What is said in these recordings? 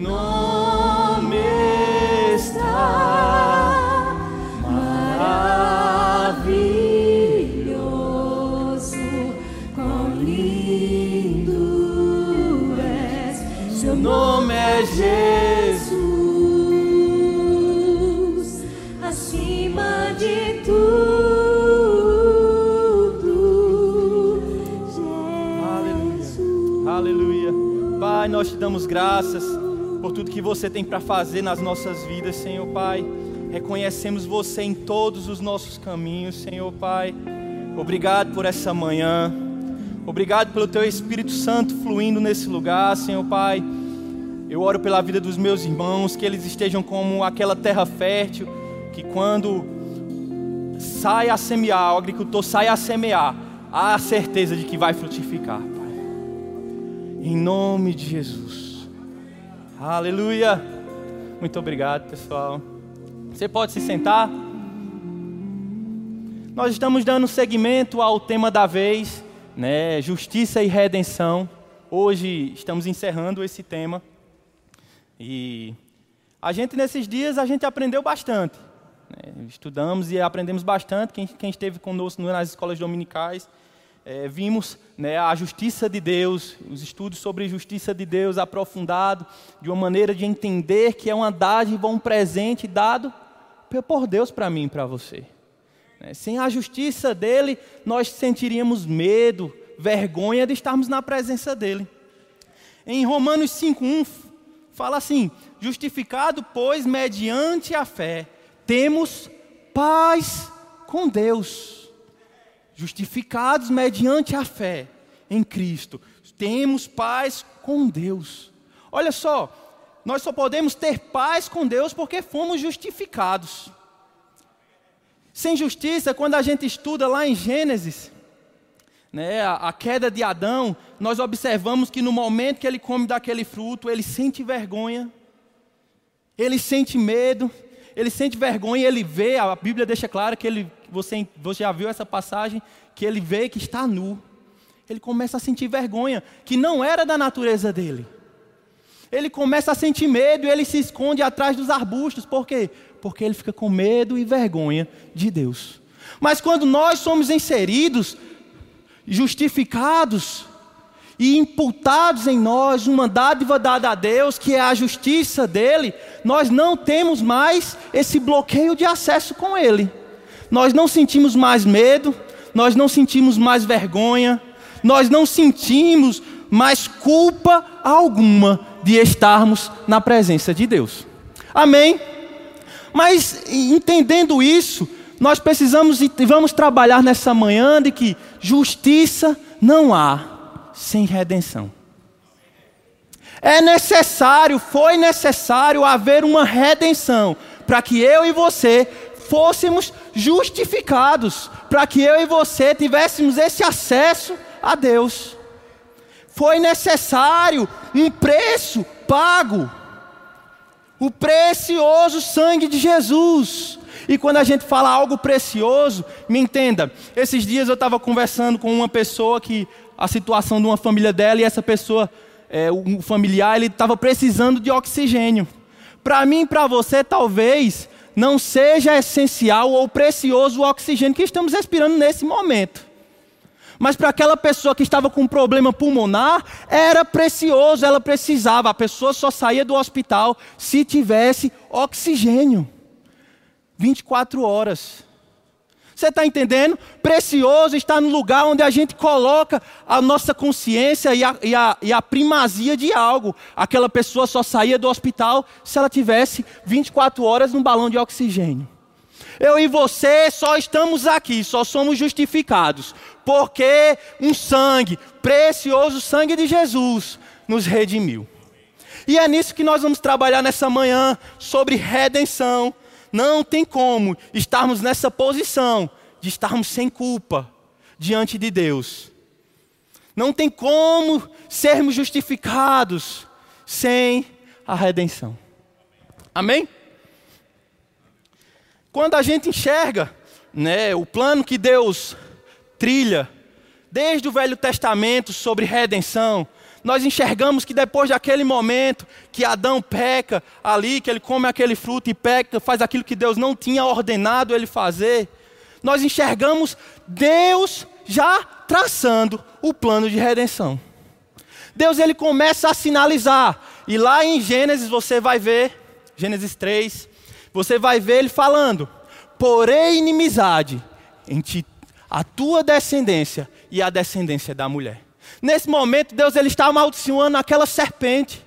nome está maravilhoso, quão lindo és, seu nome é Jesus, acima de tudo. Pai, nós te damos graças tudo que você tem para fazer nas nossas vidas, Senhor Pai. Reconhecemos você em todos os nossos caminhos, Senhor Pai. Obrigado por essa manhã. Obrigado pelo teu Espírito Santo fluindo nesse lugar, Senhor Pai. Eu oro pela vida dos meus irmãos, que eles estejam como aquela terra fértil, que quando sai a semear, o agricultor sai a semear, há a certeza de que vai frutificar, Pai. Em nome de Jesus. Aleluia. Muito obrigado, pessoal. Você pode se sentar. Nós estamos dando seguimento ao tema da vez, né? Justiça e redenção. Hoje estamos encerrando esse tema. E a gente nesses dias a gente aprendeu bastante. Né? Estudamos e aprendemos bastante. Quem, quem esteve conosco nas escolas dominicais é, vimos né, a justiça de Deus, os estudos sobre justiça de Deus aprofundado, de uma maneira de entender que é uma dádiva, um presente dado por Deus para mim e para você. Né, sem a justiça dele, nós sentiríamos medo, vergonha de estarmos na presença dele. Em Romanos 5,1 fala assim: justificado, pois, mediante a fé, temos paz com Deus justificados mediante a fé em Cristo, temos paz com Deus. Olha só, nós só podemos ter paz com Deus porque fomos justificados. Sem justiça, quando a gente estuda lá em Gênesis, né, a, a queda de Adão, nós observamos que no momento que ele come daquele fruto, ele sente vergonha, ele sente medo, ele sente vergonha, ele vê, a Bíblia deixa claro que ele, você, você já viu essa passagem, que ele vê que está nu. Ele começa a sentir vergonha, que não era da natureza dele. Ele começa a sentir medo e ele se esconde atrás dos arbustos. Por quê? Porque ele fica com medo e vergonha de Deus. Mas quando nós somos inseridos, justificados, e imputados em nós uma dádiva dada a Deus, que é a justiça dele, nós não temos mais esse bloqueio de acesso com ele. Nós não sentimos mais medo, nós não sentimos mais vergonha, nós não sentimos mais culpa alguma de estarmos na presença de Deus. Amém? Mas entendendo isso, nós precisamos e vamos trabalhar nessa manhã de que justiça não há sem redenção. É necessário, foi necessário haver uma redenção para que eu e você fôssemos justificados, para que eu e você tivéssemos esse acesso a Deus. Foi necessário um preço pago, o precioso sangue de Jesus. E quando a gente fala algo precioso, me entenda. Esses dias eu estava conversando com uma pessoa que a situação de uma família dela e essa pessoa, é, um familiar, ele estava precisando de oxigênio. Para mim para você, talvez não seja essencial ou precioso o oxigênio que estamos respirando nesse momento. Mas para aquela pessoa que estava com um problema pulmonar, era precioso, ela precisava. A pessoa só saía do hospital se tivesse oxigênio. 24 horas. Você está entendendo? Precioso está no lugar onde a gente coloca a nossa consciência e a, e, a, e a primazia de algo. Aquela pessoa só saía do hospital se ela tivesse 24 horas num balão de oxigênio. Eu e você só estamos aqui, só somos justificados, porque um sangue, precioso sangue de Jesus, nos redimiu. E é nisso que nós vamos trabalhar nessa manhã, sobre redenção, não tem como estarmos nessa posição de estarmos sem culpa diante de Deus. Não tem como sermos justificados sem a redenção. Amém? Quando a gente enxerga né, o plano que Deus trilha, desde o Velho Testamento sobre redenção, Nós enxergamos que depois daquele momento que Adão peca ali, que ele come aquele fruto e peca, faz aquilo que Deus não tinha ordenado ele fazer, nós enxergamos Deus já traçando o plano de redenção. Deus ele começa a sinalizar. E lá em Gênesis você vai ver, Gênesis 3, você vai ver ele falando: "Porém inimizade entre a tua descendência e a descendência da mulher". Nesse momento, Deus ele está amaldiçoando aquela serpente.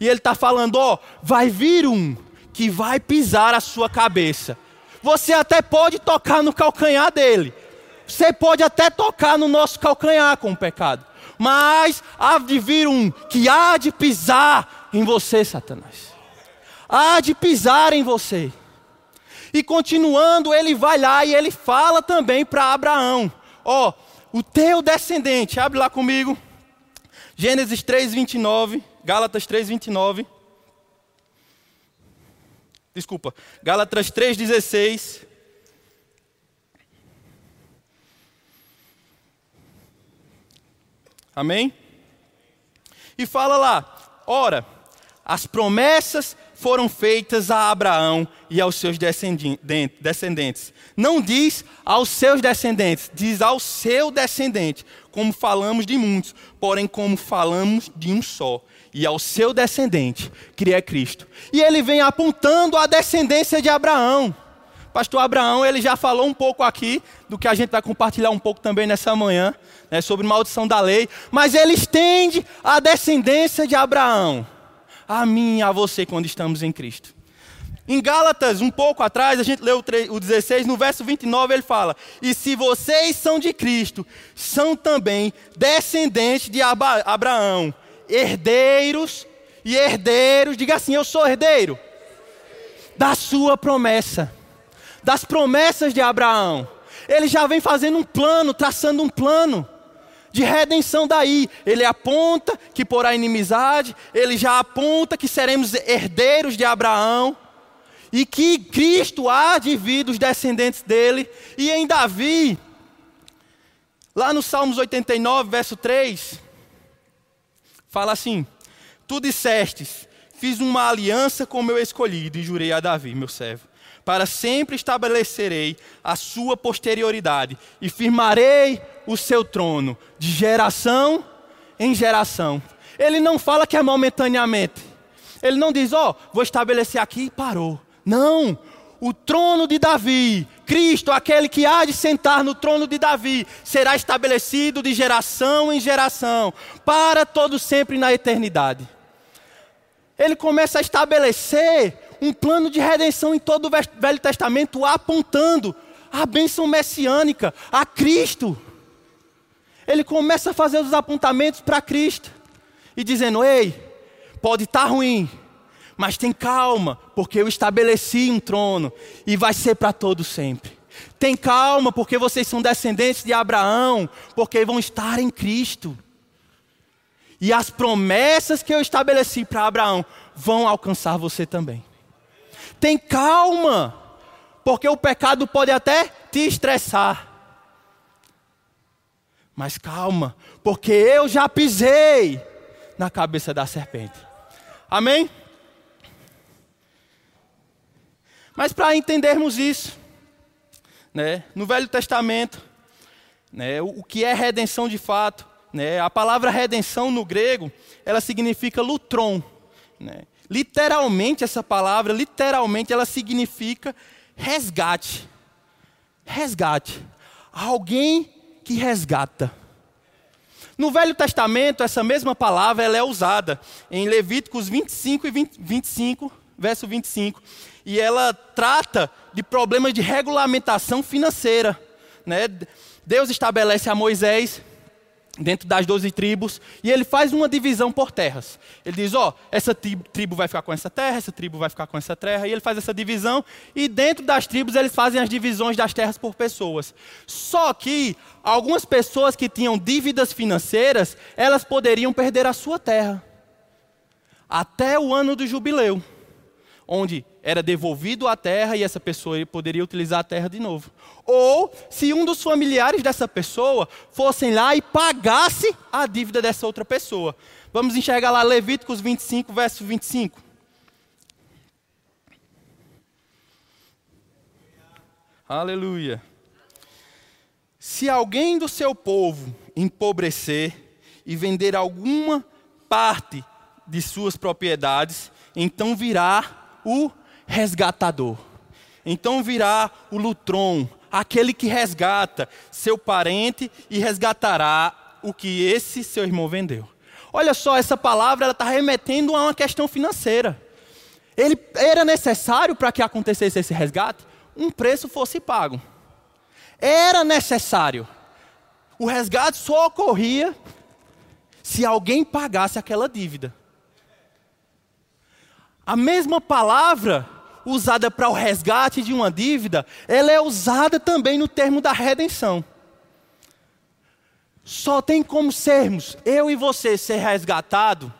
E ele está falando: ó, vai vir um que vai pisar a sua cabeça. Você até pode tocar no calcanhar dele. Você pode até tocar no nosso calcanhar com o pecado. Mas há de vir um que há de pisar em você, Satanás. Há de pisar em você. E continuando, ele vai lá e ele fala também para Abraão: Ó, o teu descendente, abre lá comigo. Gênesis 3, 29. Gálatas 3, 29. Desculpa. Gálatas 3, 16. Amém? E fala lá: ora, as promessas foram feitas a Abraão e aos seus descendentes. Não diz aos seus descendentes, diz ao seu descendente, como falamos de muitos, porém como falamos de um só. E ao seu descendente, que é Cristo. E ele vem apontando a descendência de Abraão. Pastor Abraão, ele já falou um pouco aqui, do que a gente vai compartilhar um pouco também nessa manhã, né, sobre maldição da lei. Mas ele estende a descendência de Abraão a mim e a você quando estamos em Cristo. Em Gálatas, um pouco atrás, a gente leu o 16, no verso 29 ele fala: E se vocês são de Cristo, são também descendentes de Abraão, herdeiros e herdeiros, diga assim: Eu sou herdeiro da sua promessa, das promessas de Abraão. Ele já vem fazendo um plano, traçando um plano de redenção daí. Ele aponta que por a inimizade, ele já aponta que seremos herdeiros de Abraão e que Cristo há de vir dos descendentes dele. E em Davi, lá no Salmos 89, verso 3, fala assim: Tu dissestes, fiz uma aliança com meu escolhido e jurei a Davi, meu servo para sempre estabelecerei a sua posterioridade e firmarei o seu trono de geração em geração. Ele não fala que é momentaneamente. Ele não diz, ó, oh, vou estabelecer aqui e parou. Não. O trono de Davi, Cristo, aquele que há de sentar no trono de Davi, será estabelecido de geração em geração, para todo sempre na eternidade. Ele começa a estabelecer um plano de redenção em todo o Velho Testamento, apontando a bênção messiânica, a Cristo. Ele começa a fazer os apontamentos para Cristo e dizendo: Ei, pode estar tá ruim, mas tem calma, porque eu estabeleci um trono e vai ser para todos sempre. Tem calma, porque vocês são descendentes de Abraão, porque vão estar em Cristo. E as promessas que eu estabeleci para Abraão vão alcançar você também. Tem calma, porque o pecado pode até te estressar. Mas calma, porque eu já pisei na cabeça da serpente. Amém? Mas para entendermos isso, né, no Velho Testamento, né, o, o, que é redenção de fato, né, a palavra redenção no grego, ela significa lutron. Né, Literalmente, essa palavra, literalmente, ela significa resgate. Resgate. Alguém que resgata. No Velho Testamento, essa mesma palavra ela é usada em Levíticos 25 e 20, 25, verso 25. E ela trata de problemas de regulamentação financeira. Né? Deus estabelece a Moisés dentro das doze tribos, e ele faz uma divisão por terras. Ele diz: Ó, oh, essa tribo vai ficar com essa terra, essa tribo vai ficar com essa terra, e ele faz essa divisão, e dentro das tribos eles fazem as divisões das terras por pessoas. Só que algumas pessoas que tinham dívidas financeiras, elas poderiam perder a sua terra até o ano do jubileu, onde era devolvido a terra e essa pessoa poderia utilizar a terra de novo. Ou se um dos familiares dessa pessoa fossem lá e pagasse a dívida dessa outra pessoa. Vamos enxergar lá Levíticos 25, verso 25. Aleluia. Se alguém do seu povo empobrecer e vender alguma parte de suas propriedades, então virá o resgatador. Então virá o lutron, aquele que resgata seu parente e resgatará o que esse seu irmão vendeu. Olha só, essa palavra está remetendo a uma questão financeira. Ele era necessário para que acontecesse esse resgate? um preço fosse pago. Era necessário. O resgate só ocorria se alguém pagasse aquela dívida. A mesma palavra usada para o resgate de uma dívida, ela é usada também no termo da redenção. Só tem como sermos, eu e você ser resgatado,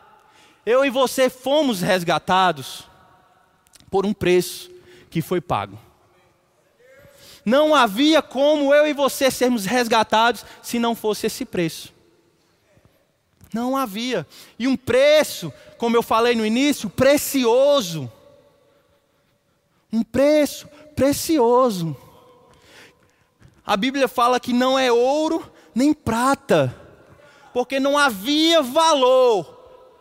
eu e você fomos resgatados por um preço que foi pago. Não havia como eu e você sermos resgatados se não fosse esse preço. Não havia. E um preço, como eu falei no início, precioso. Um preço precioso. A Bíblia fala que não é ouro nem prata, porque não havia valor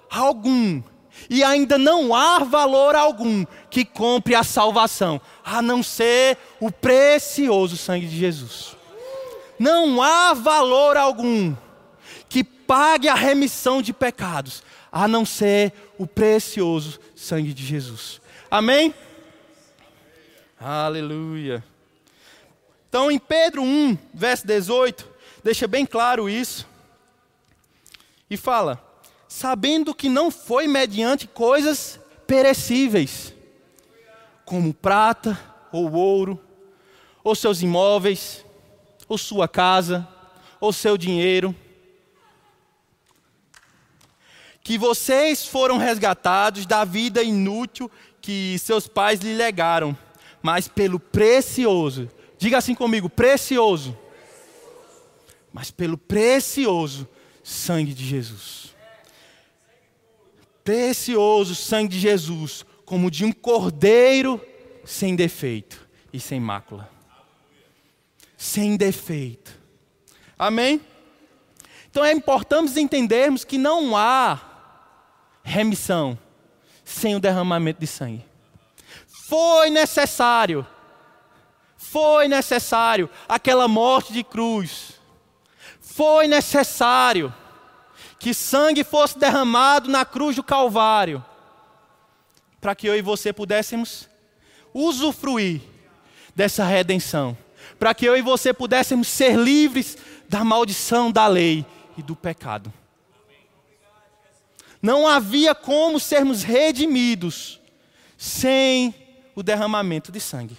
algum e ainda não há valor algum que compre a salvação, a não ser o precioso sangue de Jesus. Não há valor algum pague a remissão de pecados, a não ser o precioso sangue de Jesus. Amém? Aleluia. Então, em Pedro 1, verso 18, deixa bem claro isso. E fala: sabendo que não foi mediante coisas perecíveis, como prata ou ouro, ou seus imóveis, ou sua casa, ou seu dinheiro, que vocês foram resgatados da vida inútil que seus pais lhe legaram, mas pelo precioso, diga assim comigo, precioso, mas pelo precioso sangue de Jesus precioso sangue de Jesus, como de um cordeiro sem defeito e sem mácula. Sem defeito. Amém? Então é importante entendermos que não há remissão sem o derramamento de sangue. Foi necessário, foi necessário aquela morte de cruz. Foi necessário que sangue fosse derramado na cruz do Calvário, para que eu e você pudéssemos usufruir dessa redenção, para que eu e você pudéssemos ser livres da maldição da lei e do pecado. Não havia como sermos redimidos sem o derramamento de sangue.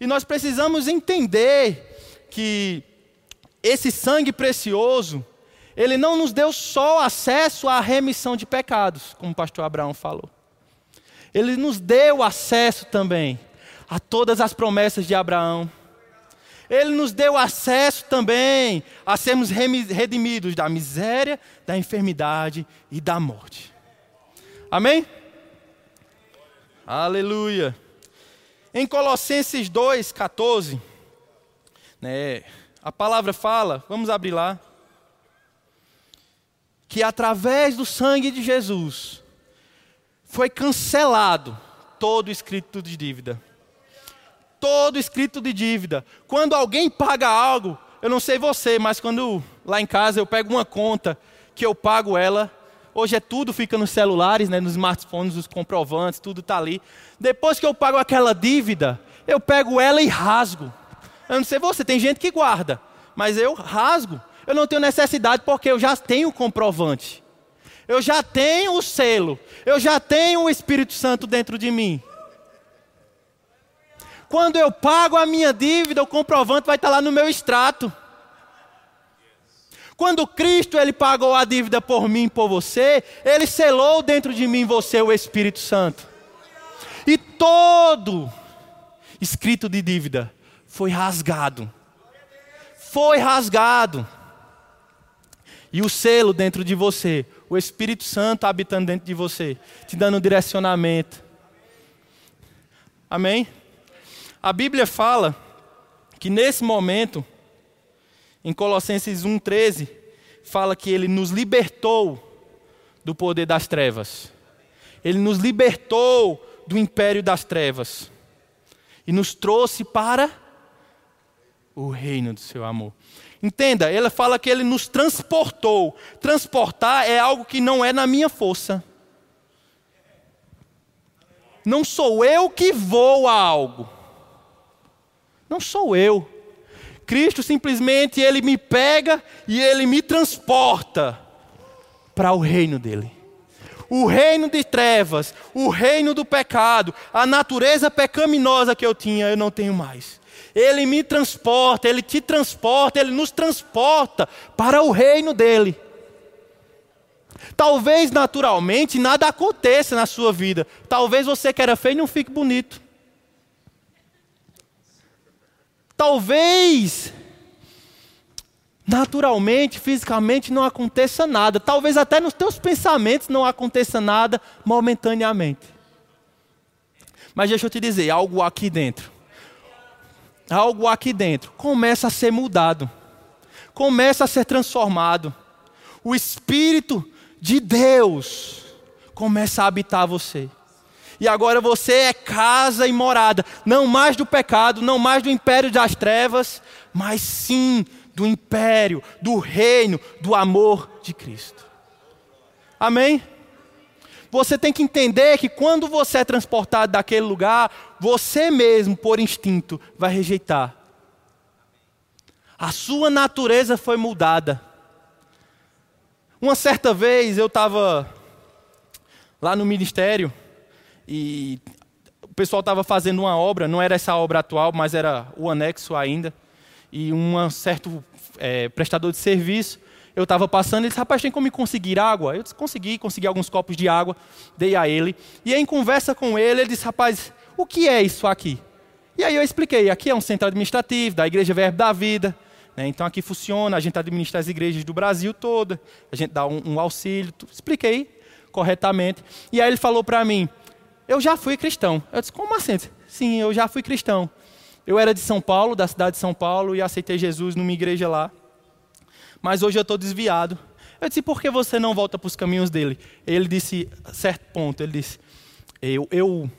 E nós precisamos entender que esse sangue precioso, ele não nos deu só acesso à remissão de pecados, como o pastor Abraão falou. Ele nos deu acesso também a todas as promessas de Abraão. Ele nos deu acesso também a sermos redimidos da miséria, da enfermidade e da morte. Amém? Aleluia. Em Colossenses 2,14, né, a palavra fala, vamos abrir lá que através do sangue de Jesus foi cancelado todo escrito de dívida. Todo escrito de dívida. Quando alguém paga algo, eu não sei você, mas quando lá em casa eu pego uma conta que eu pago ela, hoje é tudo fica nos celulares, né, nos smartphones, os comprovantes, tudo está ali. Depois que eu pago aquela dívida, eu pego ela e rasgo. Eu não sei você, tem gente que guarda, mas eu rasgo eu não tenho necessidade porque eu já tenho o comprovante. Eu já tenho o selo. Eu já tenho o Espírito Santo dentro de mim. Quando eu pago a minha dívida, o comprovante vai estar lá no meu extrato. Quando Cristo ele pagou a dívida por mim, por você, ele selou dentro de mim você o Espírito Santo. E todo escrito de dívida foi rasgado. Foi rasgado. E o selo dentro de você, o Espírito Santo habitando dentro de você, te dando direcionamento. Amém? A Bíblia fala que nesse momento, em Colossenses 1,13, fala que ele nos libertou do poder das trevas. Ele nos libertou do império das trevas e nos trouxe para o reino do seu amor. Entenda, ele fala que ele nos transportou. Transportar é algo que não é na minha força. Não sou eu que vou a algo. Não sou eu. Cristo simplesmente ele me pega e ele me transporta para o reino dele. O reino de trevas, o reino do pecado, a natureza pecaminosa que eu tinha, eu não tenho mais. Ele me transporta, ele te transporta, ele nos transporta para o reino dele. Talvez naturalmente nada aconteça na sua vida. Talvez você que era feio não fique bonito. Talvez naturalmente, fisicamente não aconteça nada. Talvez até nos teus pensamentos não aconteça nada momentaneamente. Mas deixa eu te dizer, algo aqui dentro. Algo aqui dentro começa a ser mudado. Começa a ser transformado. O espírito de Deus começa a habitar você. E agora você é casa e morada, não mais do pecado, não mais do império das trevas, mas sim do império, do reino, do amor de Cristo. Amém? Você tem que entender que quando você é transportado daquele lugar, você mesmo, por instinto, vai rejeitar. A sua natureza foi mudada. Uma certa vez eu estava lá no ministério e o pessoal estava fazendo uma obra, não era essa obra atual, mas era o anexo ainda e um certo é, prestador de serviço, eu estava passando, ele disse, rapaz, tem como me conseguir água? Eu disse, consegui, consegui alguns copos de água, dei a ele. E aí, em conversa com ele, ele disse, rapaz, o que é isso aqui? E aí eu expliquei, aqui é um centro administrativo da Igreja Verbo da Vida, né? então aqui funciona, a gente administra as igrejas do Brasil toda, a gente dá um, um auxílio, expliquei corretamente. E aí ele falou para mim, eu já fui cristão. Eu disse, como assim? Sim, eu já fui cristão. Eu era de São Paulo, da cidade de São Paulo, e aceitei Jesus numa igreja lá. Mas hoje eu estou desviado. Eu disse, por que você não volta para os caminhos dele? Ele disse, a certo ponto, ele disse, eu, eu,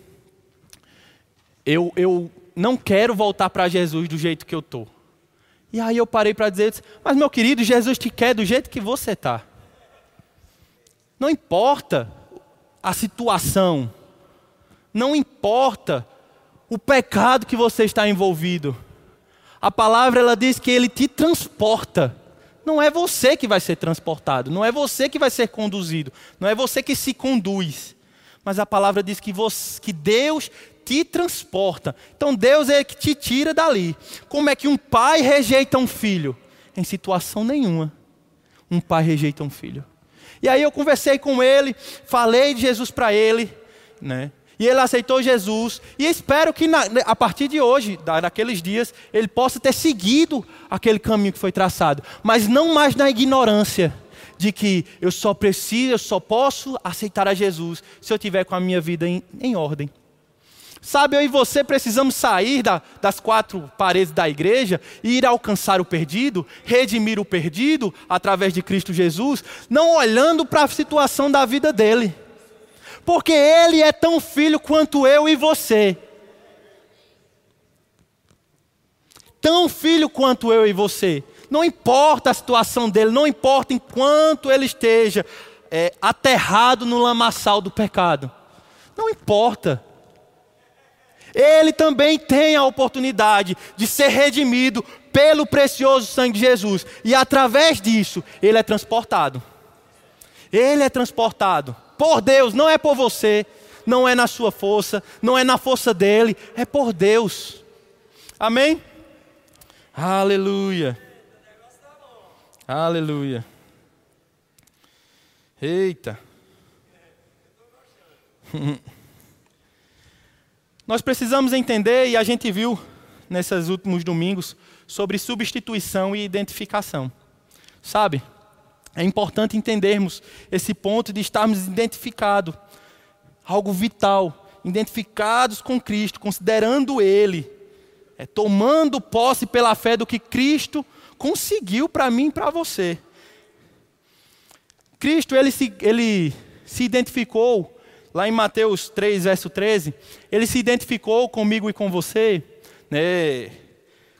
eu, eu não quero voltar para Jesus do jeito que eu estou. E aí eu parei para dizer, mas meu querido, Jesus te quer do jeito que você está. Não importa a situação, não importa o pecado que você está envolvido. A palavra ela diz que ele te transporta. Não é você que vai ser transportado, não é você que vai ser conduzido, não é você que se conduz. Mas a palavra diz que, você, que Deus te transporta. Então Deus é que te tira dali. Como é que um pai rejeita um filho? Em situação nenhuma. Um pai rejeita um filho. E aí eu conversei com ele, falei de Jesus para ele, né? E ele aceitou Jesus. E espero que na, a partir de hoje, daqueles dias, ele possa ter seguido aquele caminho que foi traçado. Mas não mais na ignorância de que eu só preciso, eu só posso aceitar a Jesus se eu tiver com a minha vida em, em ordem. Sabe, eu e você precisamos sair da, das quatro paredes da igreja e ir alcançar o perdido, redimir o perdido através de Cristo Jesus, não olhando para a situação da vida dele porque ele é tão filho quanto eu e você. Tão filho quanto eu e você. Não importa a situação dele, não importa enquanto ele esteja é, aterrado no lamaçal do pecado. Não importa. Ele também tem a oportunidade de ser redimido pelo precioso sangue de Jesus. E através disso, ele é transportado. Ele é transportado por Deus, não é por você, não é na sua força, não é na força dele, é por Deus. Amém? Aleluia. Aleluia. Eita. Nós precisamos entender, e a gente viu nesses últimos domingos, sobre substituição e identificação. Sabe? É importante entendermos esse ponto de estarmos identificados, algo vital, identificados com Cristo, considerando Ele, é, tomando posse pela fé do que Cristo conseguiu para mim e para você. Cristo, ele se, ele se identificou, lá em Mateus 3, verso 13, ele se identificou comigo e com você, né,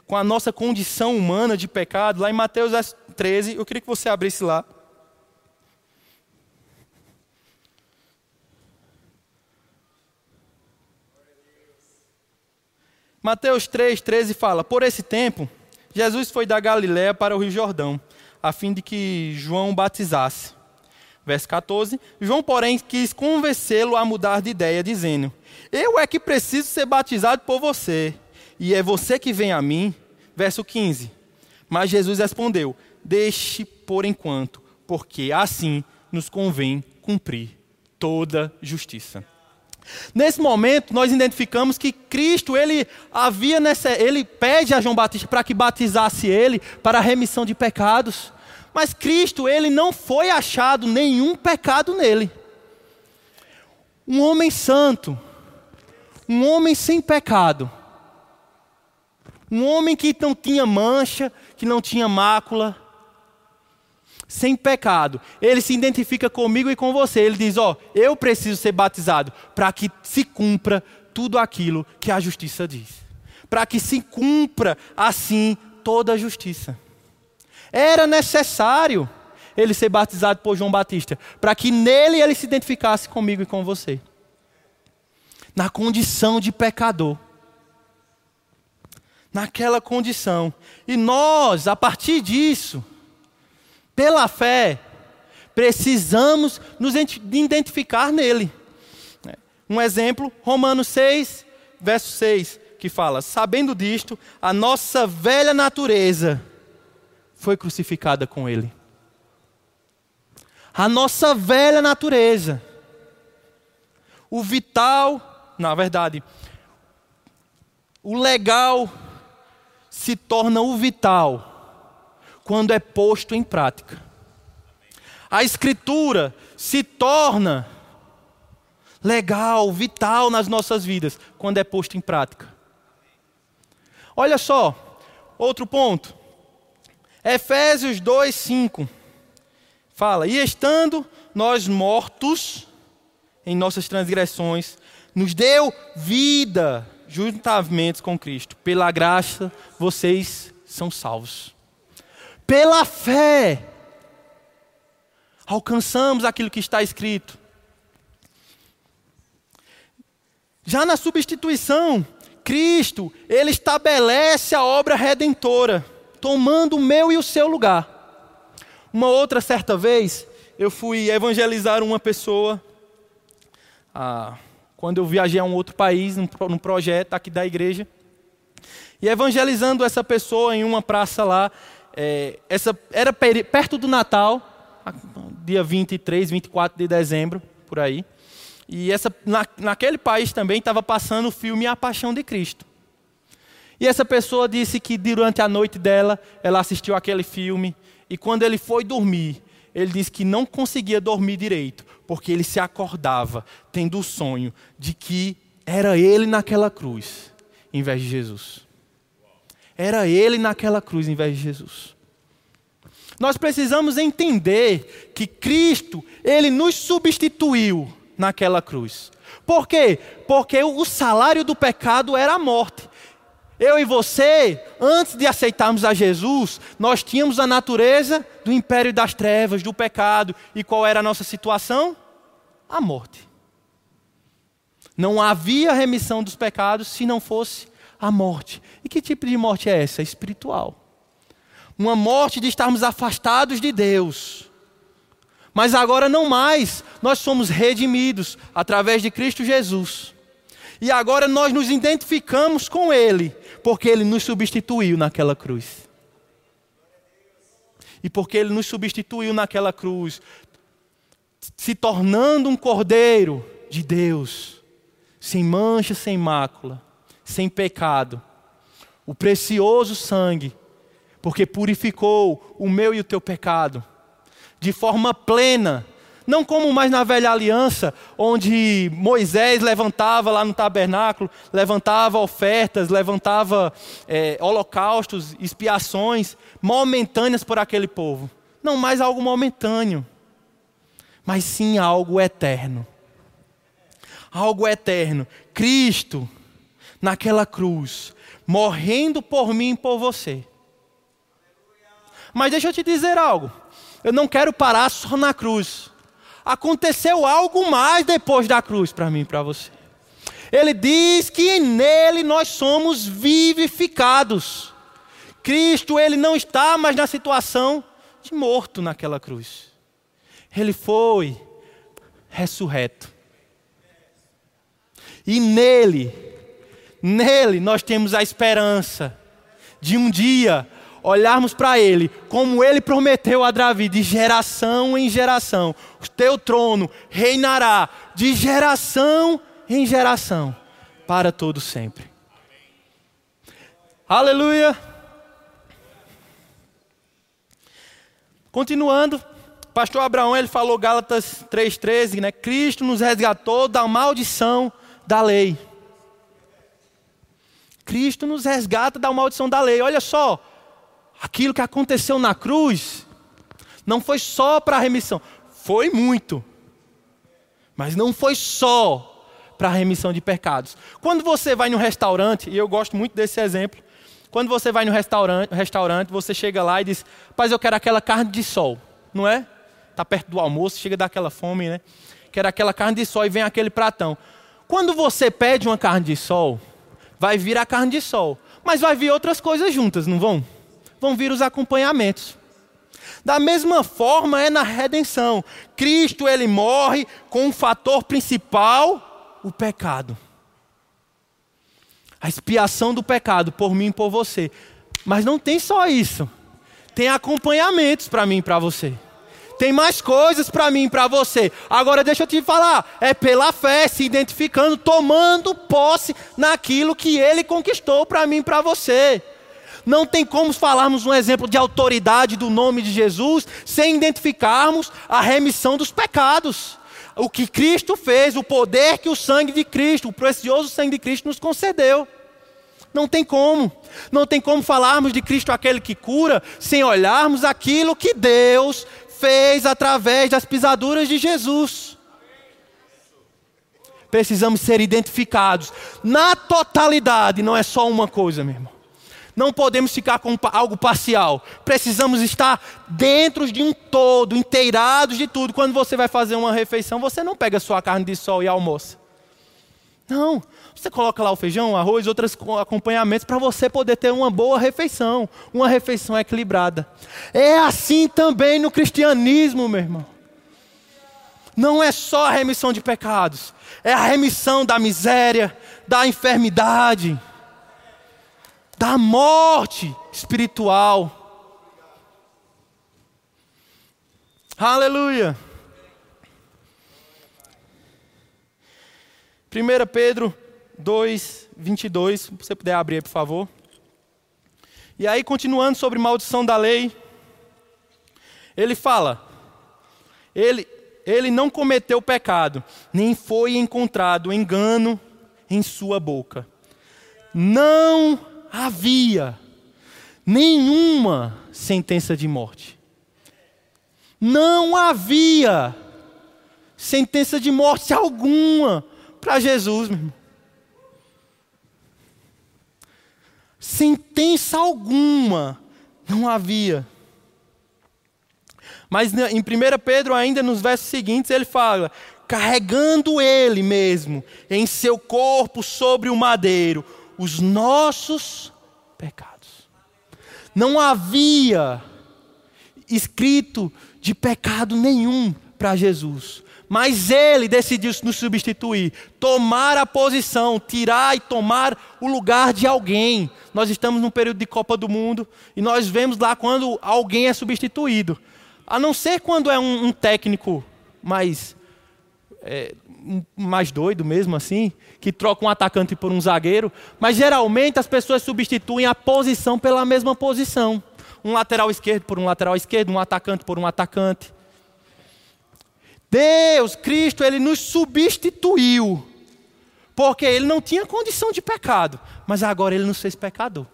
com a nossa condição humana de pecado. Lá em Mateus 13, eu queria que você abrisse lá. Mateus 3, 13 fala: Por esse tempo, Jesus foi da Galiléia para o Rio Jordão, a fim de que João batizasse. Verso 14: João, porém, quis convencê-lo a mudar de ideia, dizendo: Eu é que preciso ser batizado por você, e é você que vem a mim. Verso 15: Mas Jesus respondeu: Deixe por enquanto, porque assim nos convém cumprir toda justiça. Nesse momento, nós identificamos que Cristo, ele havia nessa, ele pede a João Batista para que batizasse ele para a remissão de pecados. Mas Cristo, ele não foi achado nenhum pecado nele. Um homem santo, um homem sem pecado, um homem que não tinha mancha, que não tinha mácula, sem pecado, ele se identifica comigo e com você. Ele diz: Ó, oh, eu preciso ser batizado para que se cumpra tudo aquilo que a justiça diz, para que se cumpra assim toda a justiça. Era necessário ele ser batizado por João Batista, para que nele ele se identificasse comigo e com você, na condição de pecador. Naquela condição. E nós, a partir disso, pela fé, precisamos nos identificar nele. Um exemplo, Romanos 6, verso 6, que fala: Sabendo disto, a nossa velha natureza foi crucificada com ele. A nossa velha natureza, o vital, na verdade, o legal se torna o vital quando é posto em prática. A Escritura se torna legal, vital nas nossas vidas quando é posto em prática. Olha só, outro ponto. Efésios 2, 5 fala: E estando nós mortos em nossas transgressões, nos deu vida juntamente com Cristo. Pela graça vocês são salvos. Pela fé, alcançamos aquilo que está escrito. Já na substituição, Cristo, ele estabelece a obra redentora, tomando o meu e o seu lugar. Uma outra certa vez, eu fui evangelizar uma pessoa, ah, quando eu viajei a um outro país, num, num projeto aqui da igreja. E evangelizando essa pessoa em uma praça lá, é, essa, era perto do Natal, dia 23, 24 de dezembro, por aí. E essa, na, naquele país também estava passando o filme A Paixão de Cristo. E essa pessoa disse que durante a noite dela, ela assistiu aquele filme. E quando ele foi dormir, ele disse que não conseguia dormir direito, porque ele se acordava tendo o sonho de que era ele naquela cruz, em vez de Jesus. Era ele naquela cruz em vez de Jesus. Nós precisamos entender que Cristo, ele nos substituiu naquela cruz. Por quê? Porque o salário do pecado era a morte. Eu e você, antes de aceitarmos a Jesus, nós tínhamos a natureza do império das trevas, do pecado. E qual era a nossa situação? A morte. Não havia remissão dos pecados se não fosse a morte. E que tipo de morte é essa? Espiritual. Uma morte de estarmos afastados de Deus. Mas agora não mais, nós somos redimidos através de Cristo Jesus. E agora nós nos identificamos com Ele, porque Ele nos substituiu naquela cruz. E porque Ele nos substituiu naquela cruz, se tornando um cordeiro de Deus, sem mancha, sem mácula sem pecado, o precioso sangue, porque purificou o meu e o teu pecado, de forma plena. Não como mais na velha aliança, onde Moisés levantava lá no tabernáculo, levantava ofertas, levantava é, holocaustos, expiações momentâneas por aquele povo. Não mais algo momentâneo, mas sim algo eterno. Algo eterno. Cristo, naquela cruz, morrendo por mim e por você. Mas deixa eu te dizer algo. Eu não quero parar só na cruz aconteceu algo mais depois da cruz para mim e para você. Ele diz que nele nós somos vivificados. Cristo, ele não está mais na situação de morto naquela cruz. Ele foi ressurreto. E nele, nele nós temos a esperança de um dia olharmos para Ele, como Ele prometeu a Davi, de geração em geração, o teu trono reinará de geração em geração, para todo sempre. Aleluia. Continuando, pastor Abraão ele falou Gálatas 3:13, né? Cristo nos resgatou da maldição da lei. Cristo nos resgata da maldição da lei. Olha só, aquilo que aconteceu na cruz não foi só para a remissão, foi muito, mas não foi só para a remissão de pecados. Quando você vai no restaurante, e eu gosto muito desse exemplo, quando você vai no restaurante, restaurante você chega lá e diz: Paz, eu quero aquela carne de sol, não é? Está perto do almoço, chega daquela fome, né? Quero aquela carne de sol e vem aquele pratão. Quando você pede uma carne de sol, vai vir a carne de sol, mas vai vir outras coisas juntas, não vão? vão vir os acompanhamentos. Da mesma forma é na redenção. Cristo ele morre com um fator principal, o pecado. A expiação do pecado por mim e por você. Mas não tem só isso. Tem acompanhamentos para mim e para você. Tem mais coisas para mim para você. Agora deixa eu te falar, é pela fé, se identificando, tomando posse naquilo que ele conquistou para mim e para você. Não tem como falarmos um exemplo de autoridade do nome de Jesus sem identificarmos a remissão dos pecados. O que Cristo fez, o poder que o sangue de Cristo, o precioso sangue de Cristo nos concedeu. Não tem como. Não tem como falarmos de Cristo aquele que cura sem olharmos aquilo que Deus fez através das pisaduras de Jesus. Precisamos ser identificados na totalidade, não é só uma coisa, meu irmão. Não podemos ficar com algo parcial. Precisamos estar dentro de um todo, inteirados de tudo. Quando você vai fazer uma refeição, você não pega só a carne de sol e almoça. Não. Você coloca lá o feijão, arroz, outros acompanhamentos para você poder ter uma boa refeição, uma refeição equilibrada. É assim também no cristianismo, meu irmão. Não é só a remissão de pecados, é a remissão da miséria, da enfermidade da morte espiritual. Aleluia. 1 Pedro 2, 22, se você puder abrir por favor. E aí, continuando sobre maldição da lei, ele fala: ele, ele não cometeu pecado, nem foi encontrado engano em sua boca. Não havia nenhuma sentença de morte. Não havia sentença de morte alguma para Jesus, meu irmão. Sentença alguma não havia. Mas em 1 Pedro, ainda nos versos seguintes, ele fala: carregando ele mesmo em seu corpo sobre o madeiro, os nossos pecados. Não havia escrito de pecado nenhum para Jesus. Mas ele decidiu nos substituir, tomar a posição, tirar e tomar o lugar de alguém. Nós estamos num período de Copa do Mundo e nós vemos lá quando alguém é substituído. A não ser quando é um, um técnico mais é, mais doido mesmo assim, que troca um atacante por um zagueiro, mas geralmente as pessoas substituem a posição pela mesma posição. Um lateral esquerdo por um lateral esquerdo, um atacante por um atacante. Deus, Cristo, ele nos substituiu. Porque ele não tinha condição de pecado, mas agora ele nos fez pecador.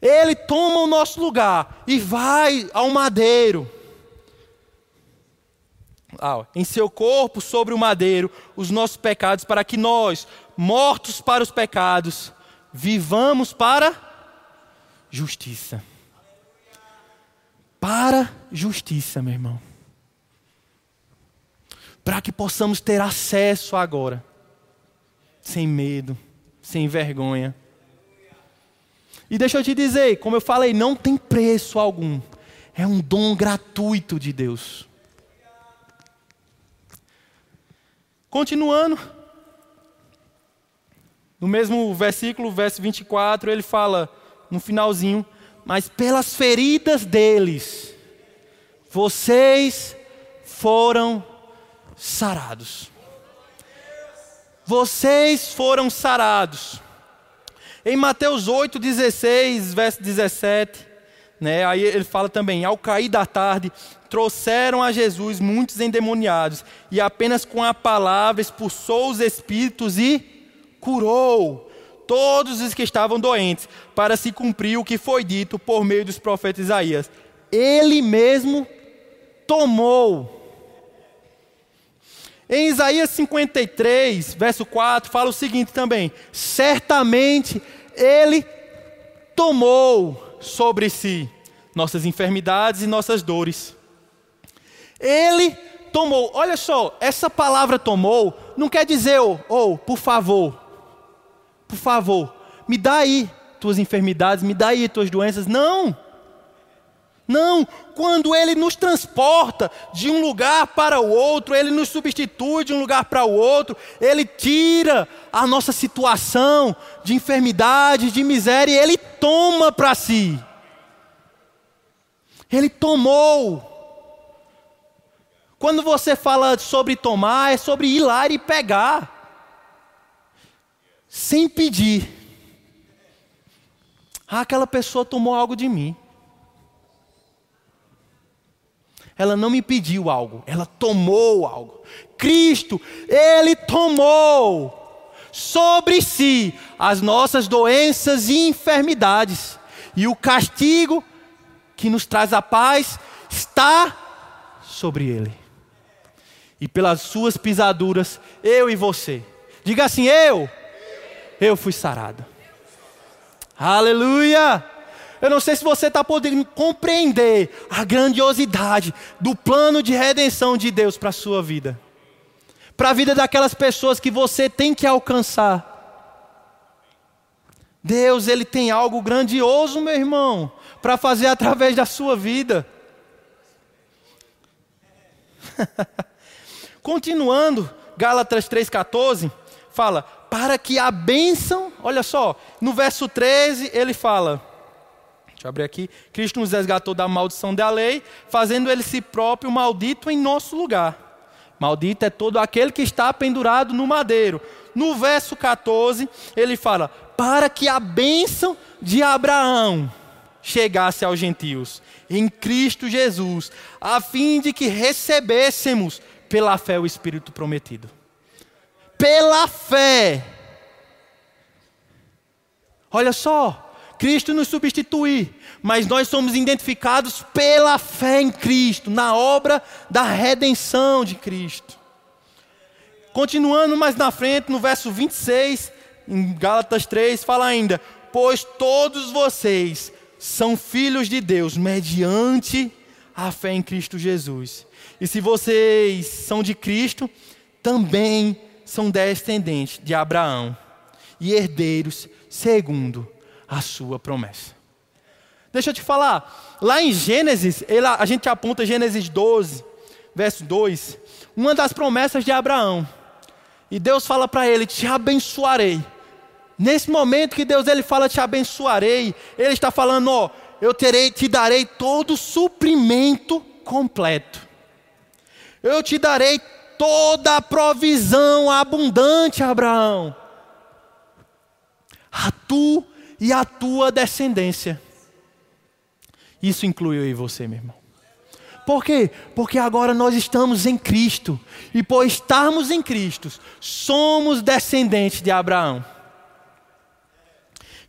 Ele toma o nosso lugar e vai ao madeiro. Ah, em seu corpo, sobre o madeiro, os nossos pecados, para que nós, mortos para os pecados, vivamos para justiça. Para justiça, meu irmão. Para que possamos ter acesso agora, sem medo, sem vergonha. E deixa eu te dizer, como eu falei, não tem preço algum. É um dom gratuito de Deus. Continuando, no mesmo versículo, verso 24, ele fala, no finalzinho, mas pelas feridas deles, vocês foram sarados. Vocês foram sarados. Em Mateus 8, 16, verso 17, né, aí ele fala também: ao cair da tarde, trouxeram a Jesus muitos endemoniados, e apenas com a palavra expulsou os espíritos e curou todos os que estavam doentes, para se cumprir o que foi dito por meio dos profetas Isaías. Ele mesmo tomou. Em Isaías 53, verso 4, fala o seguinte também: certamente ele tomou sobre si nossas enfermidades e nossas dores. Ele tomou, olha só, essa palavra tomou não quer dizer, ou oh, oh, por favor, por favor, me dá aí tuas enfermidades, me dá aí tuas doenças. Não. Não, quando Ele nos transporta de um lugar para o outro, Ele nos substitui de um lugar para o outro, Ele tira a nossa situação de enfermidade, de miséria, e Ele toma para si. Ele tomou. Quando você fala sobre tomar, é sobre ir lá e pegar, sem pedir. Ah, aquela pessoa tomou algo de mim. ela não me pediu algo, ela tomou algo. Cristo, ele tomou sobre si as nossas doenças e enfermidades. E o castigo que nos traz a paz está sobre ele. E pelas suas pisaduras, eu e você. Diga assim: eu, eu fui sarado. Aleluia! Eu não sei se você está podendo compreender a grandiosidade do plano de redenção de Deus para a sua vida, para a vida daquelas pessoas que você tem que alcançar. Deus, Ele tem algo grandioso, meu irmão, para fazer através da sua vida. Continuando, Gálatas 3,14 fala: para que a bênção, olha só, no verso 13 ele fala Deixa eu abrir aqui. Cristo nos resgatou da maldição da lei, fazendo ele si próprio maldito em nosso lugar. Maldito é todo aquele que está pendurado no madeiro. No verso 14, ele fala: Para que a bênção de Abraão chegasse aos gentios, em Cristo Jesus, a fim de que recebêssemos pela fé o Espírito prometido. Pela fé. Olha só, Cristo nos substitui, mas nós somos identificados pela fé em Cristo, na obra da redenção de Cristo. Continuando mais na frente, no verso 26, em Gálatas 3, fala ainda: Pois todos vocês são filhos de Deus, mediante a fé em Cristo Jesus. E se vocês são de Cristo, também são descendentes de Abraão e herdeiros segundo a sua promessa. Deixa eu te falar, lá em Gênesis, a gente aponta Gênesis 12, verso 2, uma das promessas de Abraão. E Deus fala para ele: Te abençoarei. Nesse momento que Deus ele fala te abençoarei, ele está falando, ó, eu terei, te darei todo o suprimento completo. Eu te darei toda a provisão abundante, Abraão. A tu e a tua descendência. Isso inclui eu e você, meu irmão. Por quê? Porque agora nós estamos em Cristo. E por estarmos em Cristo, somos descendentes de Abraão.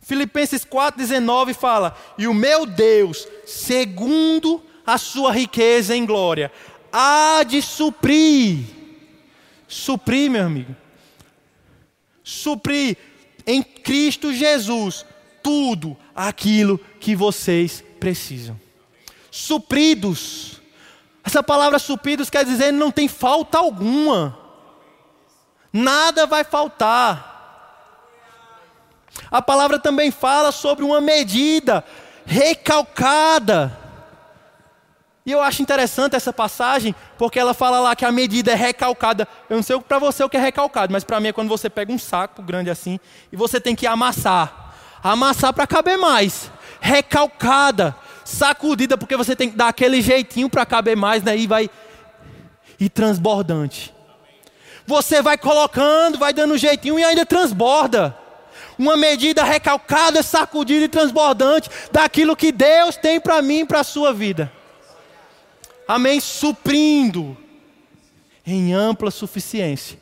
Filipenses 4,19 fala: E o meu Deus, segundo a sua riqueza em glória, há de suprir. Suprir, meu amigo. Suprir em Cristo Jesus tudo aquilo que vocês precisam. Supridos. Essa palavra supridos quer dizer não tem falta alguma. Nada vai faltar. A palavra também fala sobre uma medida recalcada. E eu acho interessante essa passagem, porque ela fala lá que a medida é recalcada. Eu não sei para você o que é recalcado, mas para mim é quando você pega um saco grande assim e você tem que amassar. Amassar para caber mais. Recalcada, sacudida, porque você tem que dar aquele jeitinho para caber mais, né? E vai. E transbordante. Você vai colocando, vai dando jeitinho e ainda transborda. Uma medida recalcada, sacudida e transbordante daquilo que Deus tem para mim e para a sua vida amém, suprindo em ampla suficiência.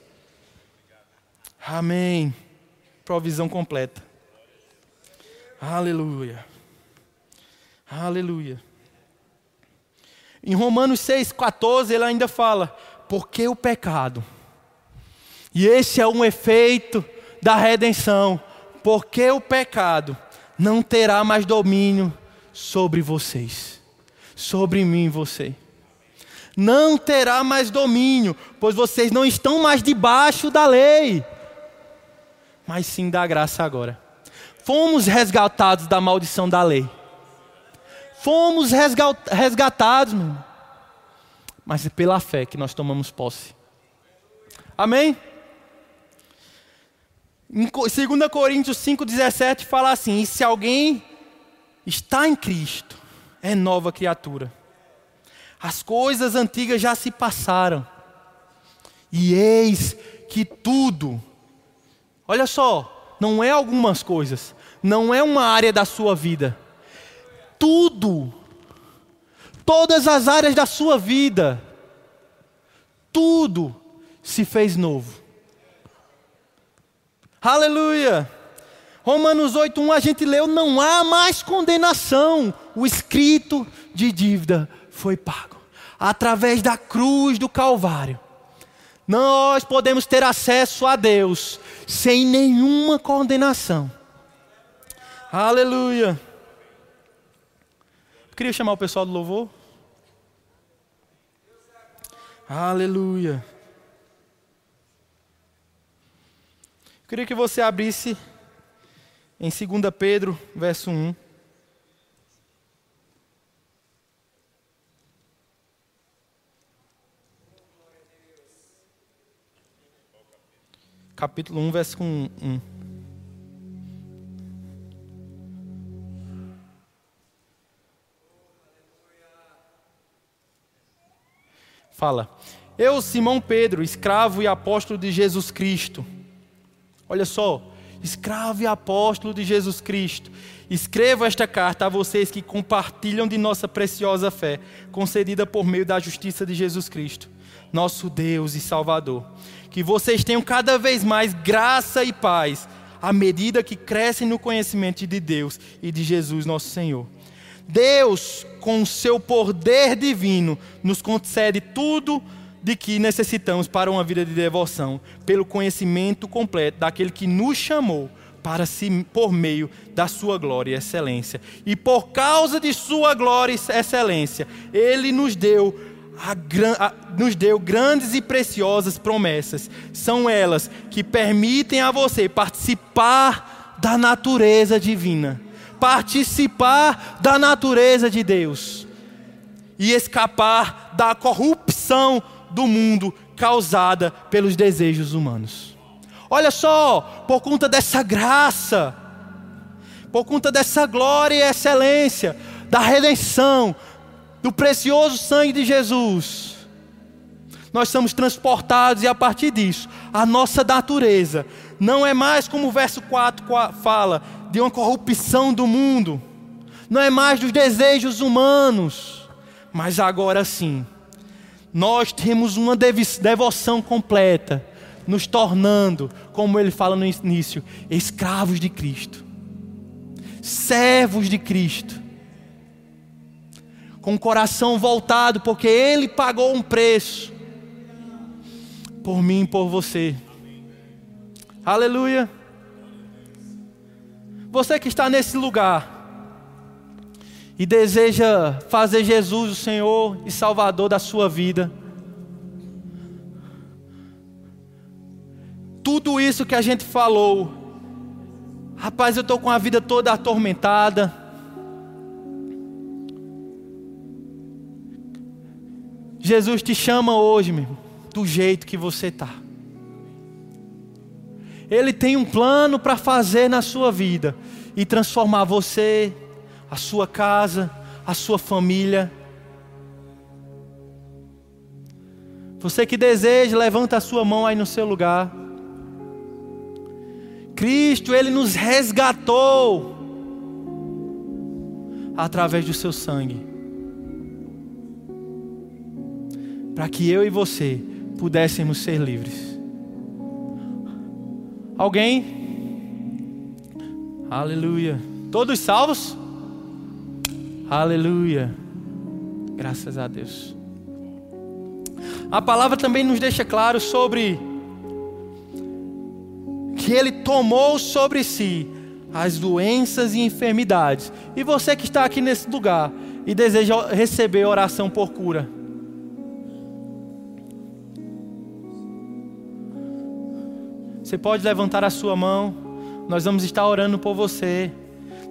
Amém. Provisão completa. Aleluia. Aleluia. Em Romanos 6,14 ele ainda fala: porque o pecado. E esse é um efeito da redenção. Porque o pecado não terá mais domínio sobre vocês, sobre mim e você não terá mais domínio, pois vocês não estão mais debaixo da lei, mas sim da graça agora. Fomos resgatados da maldição da lei. Fomos resgatados, meu irmão. mas é pela fé que nós tomamos posse. Amém? Em 2 Coríntios 5,17 fala assim: E se alguém está em Cristo, é nova criatura. As coisas antigas já se passaram. E eis que tudo, olha só, não é algumas coisas, não é uma área da sua vida, tudo, todas as áreas da sua vida, tudo se fez novo. Aleluia! Romanos 8:1 a gente leu, não há mais condenação, o escrito de dívida foi pago através da cruz do Calvário. Nós podemos ter acesso a Deus sem nenhuma condenação. Aleluia. Eu queria chamar o pessoal do louvor. Aleluia. Eu queria que você abrisse em 2 Pedro, verso 1. Capítulo 1, verso 1. Fala, eu, Simão Pedro, escravo e apóstolo de Jesus Cristo. Olha só, escravo e apóstolo de Jesus Cristo. Escrevo esta carta a vocês que compartilham de nossa preciosa fé, concedida por meio da justiça de Jesus Cristo, nosso Deus e Salvador que vocês tenham cada vez mais graça e paz, à medida que crescem no conhecimento de Deus e de Jesus, nosso Senhor. Deus, com o seu poder divino, nos concede tudo de que necessitamos para uma vida de devoção, pelo conhecimento completo daquele que nos chamou para si por meio da sua glória e excelência. E por causa de sua glória e excelência, ele nos deu a, a, nos deu grandes e preciosas promessas. São elas que permitem a você participar da natureza divina, participar da natureza de Deus e escapar da corrupção do mundo causada pelos desejos humanos. Olha só, por conta dessa graça, por conta dessa glória e excelência, da redenção, do precioso sangue de Jesus, nós somos transportados e a partir disso, a nossa natureza não é mais como o verso 4 fala, de uma corrupção do mundo, não é mais dos desejos humanos, Mas agora sim, nós temos uma devoção completa, nos tornando, como ele fala no início, escravos de Cristo, servos de Cristo, com o coração voltado, porque Ele pagou um preço por mim e por você. Aleluia. Você que está nesse lugar e deseja fazer Jesus o Senhor e Salvador da sua vida, tudo isso que a gente falou, rapaz, eu estou com a vida toda atormentada. Jesus te chama hoje, meu, do jeito que você está. Ele tem um plano para fazer na sua vida e transformar você, a sua casa, a sua família. Você que deseja, levanta a sua mão aí no seu lugar. Cristo, Ele nos resgatou através do seu sangue, para que eu e você pudéssemos ser livres. Alguém? Aleluia. Todos salvos? Aleluia. Graças a Deus. A palavra também nos deixa claro sobre que ele tomou sobre si as doenças e enfermidades. E você que está aqui nesse lugar e deseja receber oração por cura, Você pode levantar a sua mão, nós vamos estar orando por você,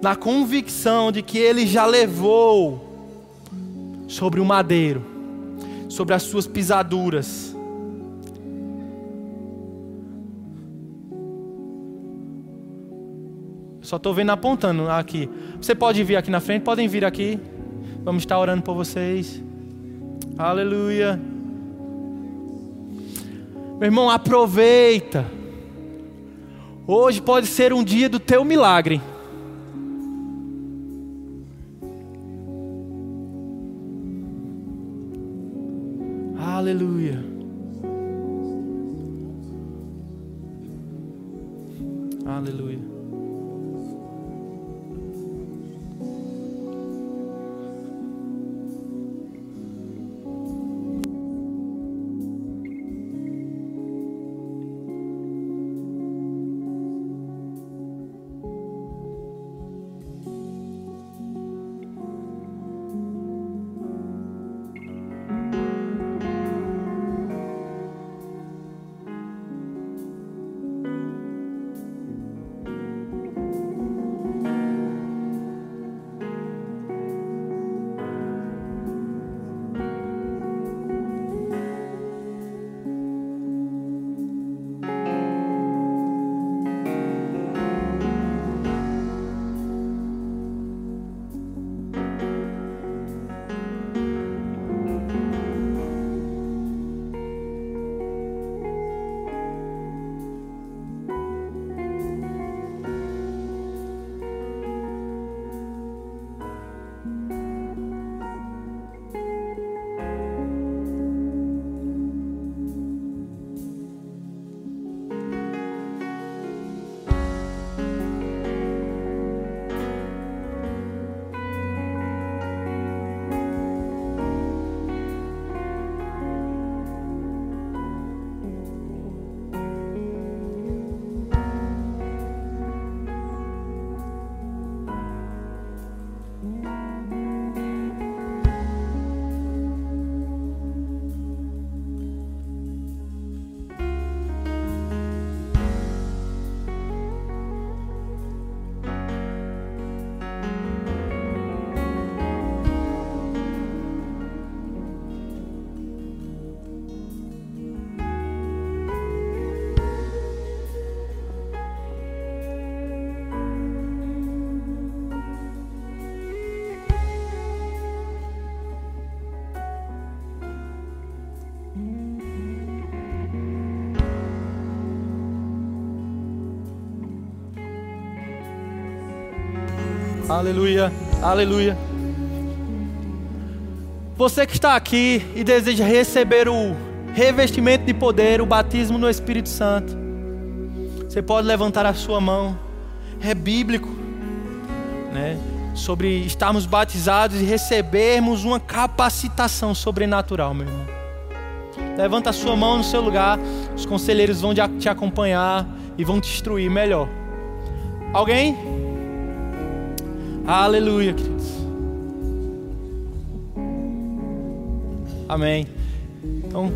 na convicção de que Ele já levou sobre o madeiro, sobre as suas pisaduras. Só estou vendo apontando aqui. Você pode vir aqui na frente, podem vir aqui. Vamos estar orando por vocês. Aleluia. Meu irmão, aproveita. Hoje pode ser um dia do teu milagre. Aleluia. Aleluia. Aleluia, aleluia. Você que está aqui e deseja receber o revestimento de poder, o batismo no Espírito Santo, você pode levantar a sua mão. É bíblico, né? Sobre estarmos batizados e recebermos uma capacitação sobrenatural, meu irmão. Levanta a sua mão no seu lugar, os conselheiros vão te acompanhar e vão te instruir melhor. Alguém? Aleluia, queridos. Amém. Então.